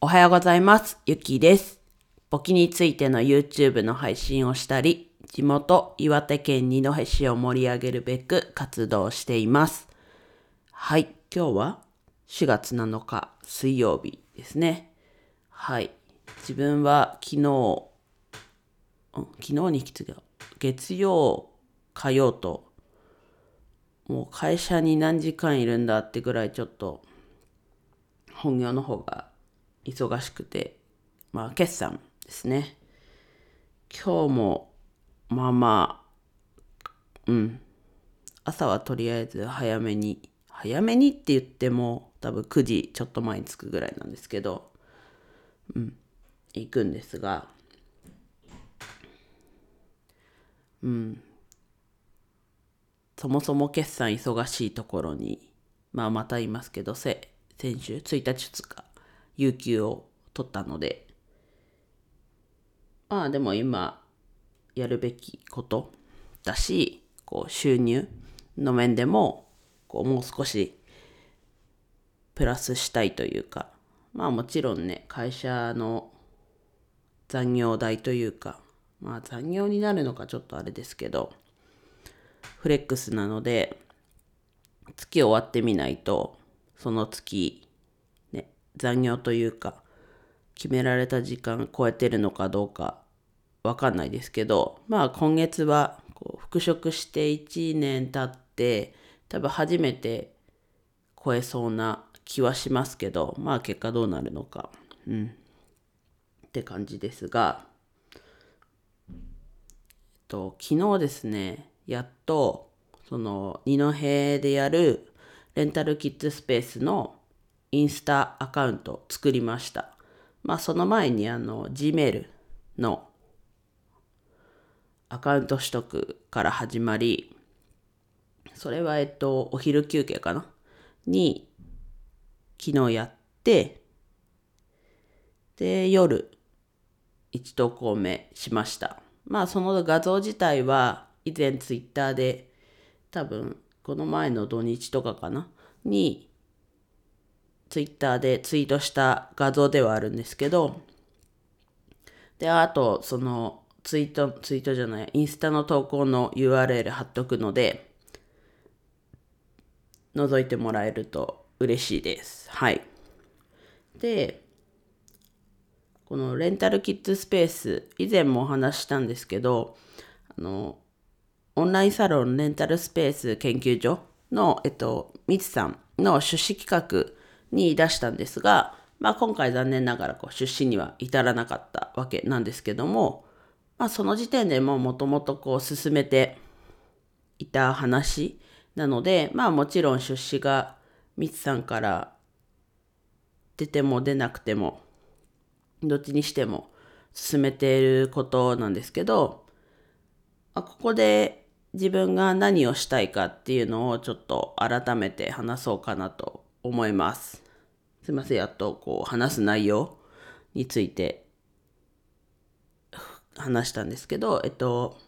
おはようございます。ゆきです。簿記についての YouTube の配信をしたり、地元岩手県二戸市を盛り上げるべく活動しています。はい、今日は4月7日水曜日ですね。はい、自分は昨日、うん昨日に引きつが月曜、火曜と、もう会社に何時間いるんだってぐらいちょっと本業の方が忙しくて、まあ決算ですね。今日もまあまあ、うん。朝はとりあえず早めに、早めにって言っても多分9時ちょっと前に着くぐらいなんですけど、うん、行くんですが、うん。そもそも決算忙しいところに、まあまたいますけど、せ先週1日2日、有給を取ったので、まあでも今やるべきことだし、こう収入の面でも、こうもう少しプラスしたいというか、まあもちろんね、会社の残業代というか、まあ残業になるのかちょっとあれですけど、フレックスなので、月終わってみないと、その月、残業というか、決められた時間超えてるのかどうかわかんないですけど、まあ今月はこう復職して1年経って、多分初めて超えそうな気はしますけど、まあ結果どうなるのか、うん、って感じですが、えっと、昨日ですね、やっと、その、二戸でやるレンタルキッズスペースのインスタアカウント作りました。まあ、その前に、あの、Gmail のアカウント取得から始まり、それは、えっと、お昼休憩かな？に、昨日やって、で、夜、1投稿目しました。まあその画像自体は以前ツイッターで多分この前の土日とかかな？にツイッターでツイートした画像ではあるんですけどであとそのツイートツイートじゃないインスタの投稿の URL 貼っとくので覗いてもらえると嬉しいです。はい。でこのレンタルキッズスペース、以前もお話ししたんですけど、あの、オンラインサロンレンタルスペース研究所の、えっと、みつさんの出資企画に出したんですが、まあ今回残念ながらこう出資には至らなかったわけなんですけども、まあその時点でももともとこう進めていた話なので、まあもちろん出資がみつさんから出ても出なくても、どっちにしても進めていることなんですけど、あここで自分が何をしたいかっていうのをちょっと改めて話そうかなと思います。すいません、やっとこう話す内容について話したんですけど、えっと、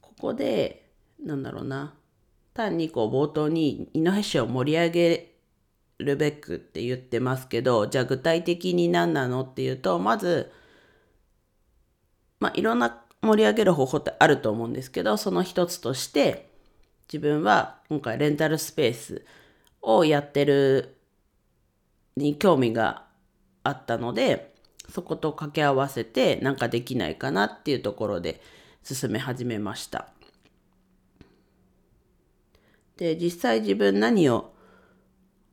ここで、なんだろうな、単にこう冒頭に井上市を盛り上げるべくって言ってますけど、じゃあ具体的に何なのっていうと、まず、まあいろんな盛り上げる方法ってあると思うんですけど、その一つとして、自分は今回レンタルスペースをやってるに興味があったので、そこと掛け合わせてなんかできないかなっていうところで進め始めました。で、実際自分何を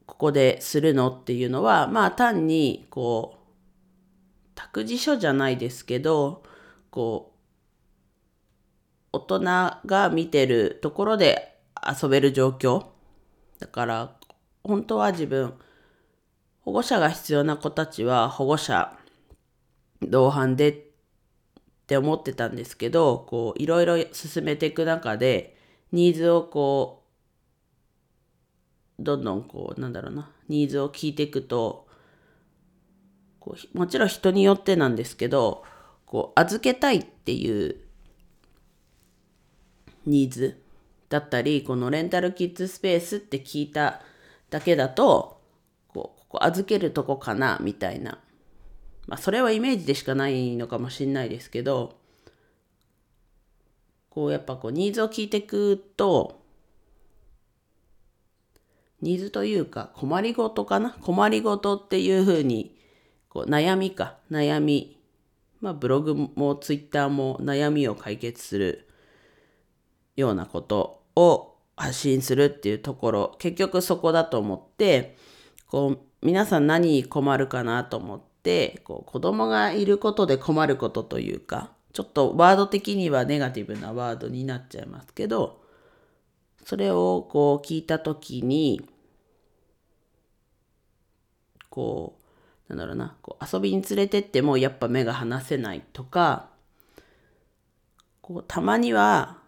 ここでするのっていうのは、まあ単に、こう、託児所じゃないですけど、こう、大人が見てるところで遊べる状況。だから、本当は自分、保護者が必要な子たちは保護者同伴でって思ってたんですけど、こう、いろいろ進めていく中で、ニーズをこう、どんどんこう、なんだろうな、ニーズを聞いていくと、こうもちろん人によってなんですけど、こう、預けたいっていうニーズだったり、このレンタルキッズスペースって聞いただけだと、こうここ預けるとこかなみたいな。まあそれはイメージでしかないのかもしれないですけど、こうやっぱこうニーズを聞いていくと、ニーズというか困りごとかな？困りごとっていうふうに、こう悩みか、悩み。まあブログもツイッターも悩みを解決するようなことを発信するっていうところ、結局そこだと思って、こう皆さん何困るかなと思って、こう子供がいることで困ることというか、ちょっとワード的にはネガティブなワードになっちゃいますけど、それをこう聞いたときに、こう、なんだろうな、こう遊びに連れてってもやっぱ目が離せないとか、こうたまには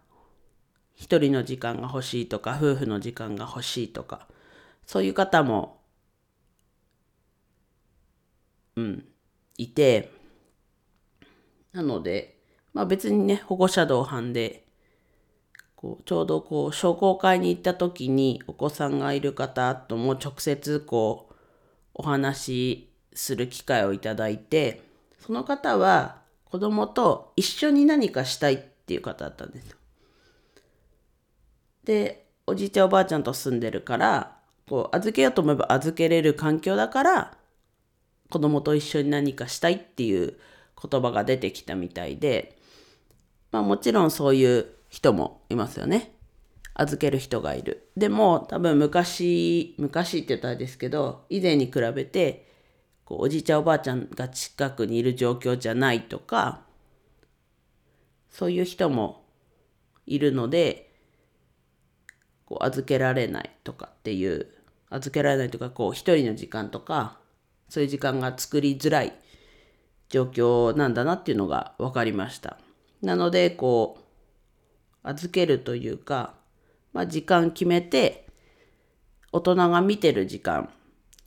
一人の時間が欲しいとか、夫婦の時間が欲しいとか、そういう方も、うん、いて、なので、まあ別にね、保護者同伴で、こうちょうどこう商工会に行った時にお子さんがいる方とも直接こうお話しする機会をいただいて、その方は子供と一緒に何かしたいっていう方だったんですよ。で、おじいちゃんおばあちゃんと住んでるから、こう預けようと思えば預けれる環境だから、子供と一緒に何かしたいっていう言葉が出てきたみたいで、まあもちろんそういう人もいますよね。預ける人がいる。でも多分昔、昔って言ったらですけど、以前に比べて、こうおじいちゃんおばあちゃんが近くにいる状況じゃないとか、そういう人もいるので、こう預けられないとかっていう、預けられないとか、こう一人の時間とか、そういう時間が作りづらい状況なんだなっていうのが分かりました。なので、こう、預けるというか、まあ、時間決めて、大人が見てる時間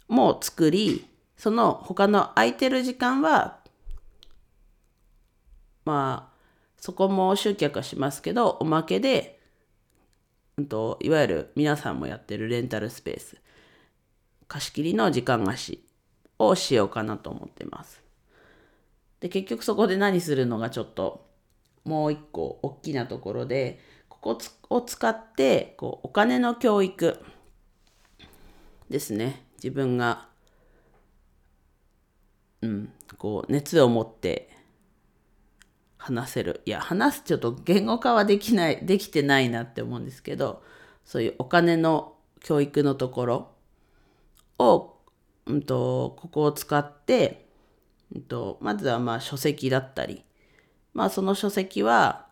も作り、その他の空いてる時間は、まあ、そこも集客はしますけど、おまけで、と、いわゆる皆さんもやってるレンタルスペース、貸し切りの時間貸しをしようかなと思ってます。で、結局そこで何するのがちょっと、もう一個大きなところで、ここを使ってこうお金の教育ですね自分が、うん、こう熱を持って話せる。いや話すちょっと言語化はできないできてないなって思うんですけどそういうお金の教育のところを、うんと、ここを使って、うんとまずはまあ書籍だったりまあその書籍は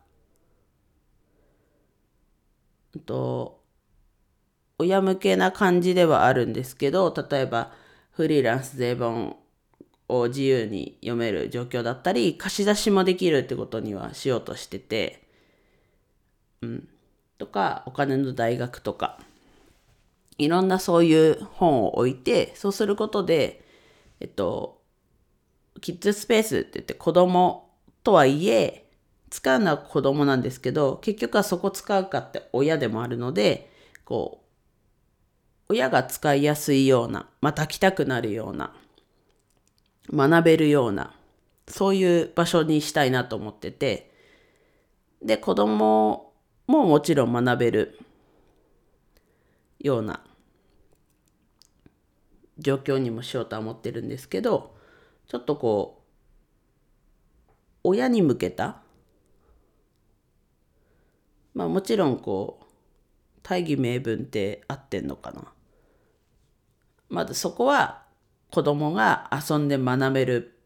と親向けな感じではあるんですけど例えばフリーランス税本を自由に読める状況だったり貸し出しもできるってことにはしようとしててうん。とかお金の大学とかいろんなそういう本を置いてそうすることでえっとキッズスペースって言って子供とはいえ使うのは子供なんですけど、結局はそこ使うかって親でもあるので、こう、親が使いやすいような、また来たくなるような、学べるような、そういう場所にしたいなと思ってて、で、子供ももちろん学べるような状況にもしようとは思ってるんですけど、ちょっとこう、親に向けたまあもちろんこう大義名分って合ってんのかな。まずそこは子供が遊んで学べる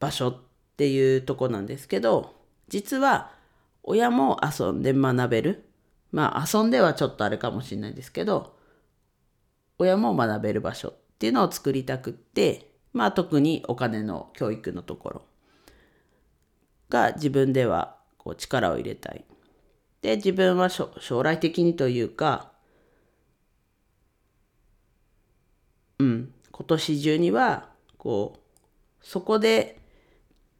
場所っていうとこなんですけど実は親も遊んで学べる。まあ遊んではちょっとあれかもしれないですけど親も学べる場所っていうのを作りたくってまあ特にお金の教育のところが自分ではこう力を入れたい。で、自分は将来的にというか、うん、今年中には、こう、そこで、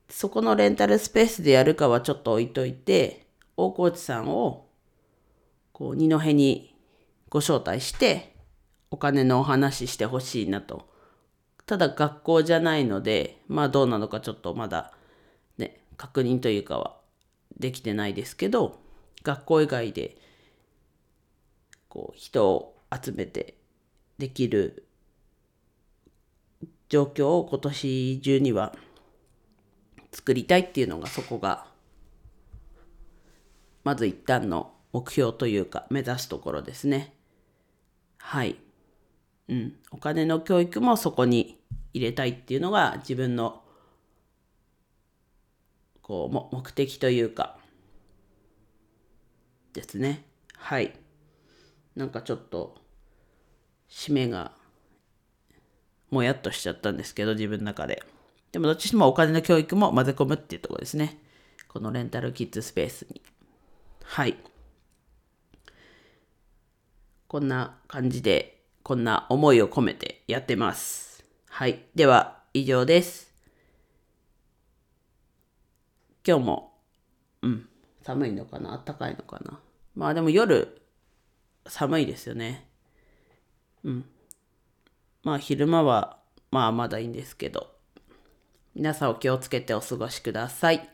そこのレンタルスペースでやるかはちょっと置いといて、大河内さんを、こう、二戸にご招待して、お金のお話ししてほしいなと。ただ学校じゃないので、まあどうなのかちょっとまだね、確認というかはできてないですけど、学校以外でこう人を集めてできる状況を今年中には作りたいっていうのがそこがまず一旦の目標というか目指すところですね。はい。うん。お金の教育もそこに入れたいっていうのが自分のこうも目的というかですね。はい。なんかちょっと締めがもやっとしちゃったんですけど自分の中で。でもどっちにもお金の教育も混ぜ込むっていうところですね。このレンタルキッズスペースに。はい。こんな感じで、こんな思いを込めてやってます。はい。では、以上です。今日も、うん、寒いのかな？暖かいのかな？まあでも夜、寒いですよね。うん。まあ昼間は、まあまだいいんですけど、皆さんお気をつけてお過ごしください。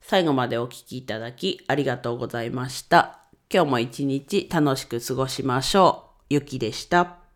最後までお聴きいただきありがとうございました。今日も一日楽しく過ごしましょう。ゆきでした。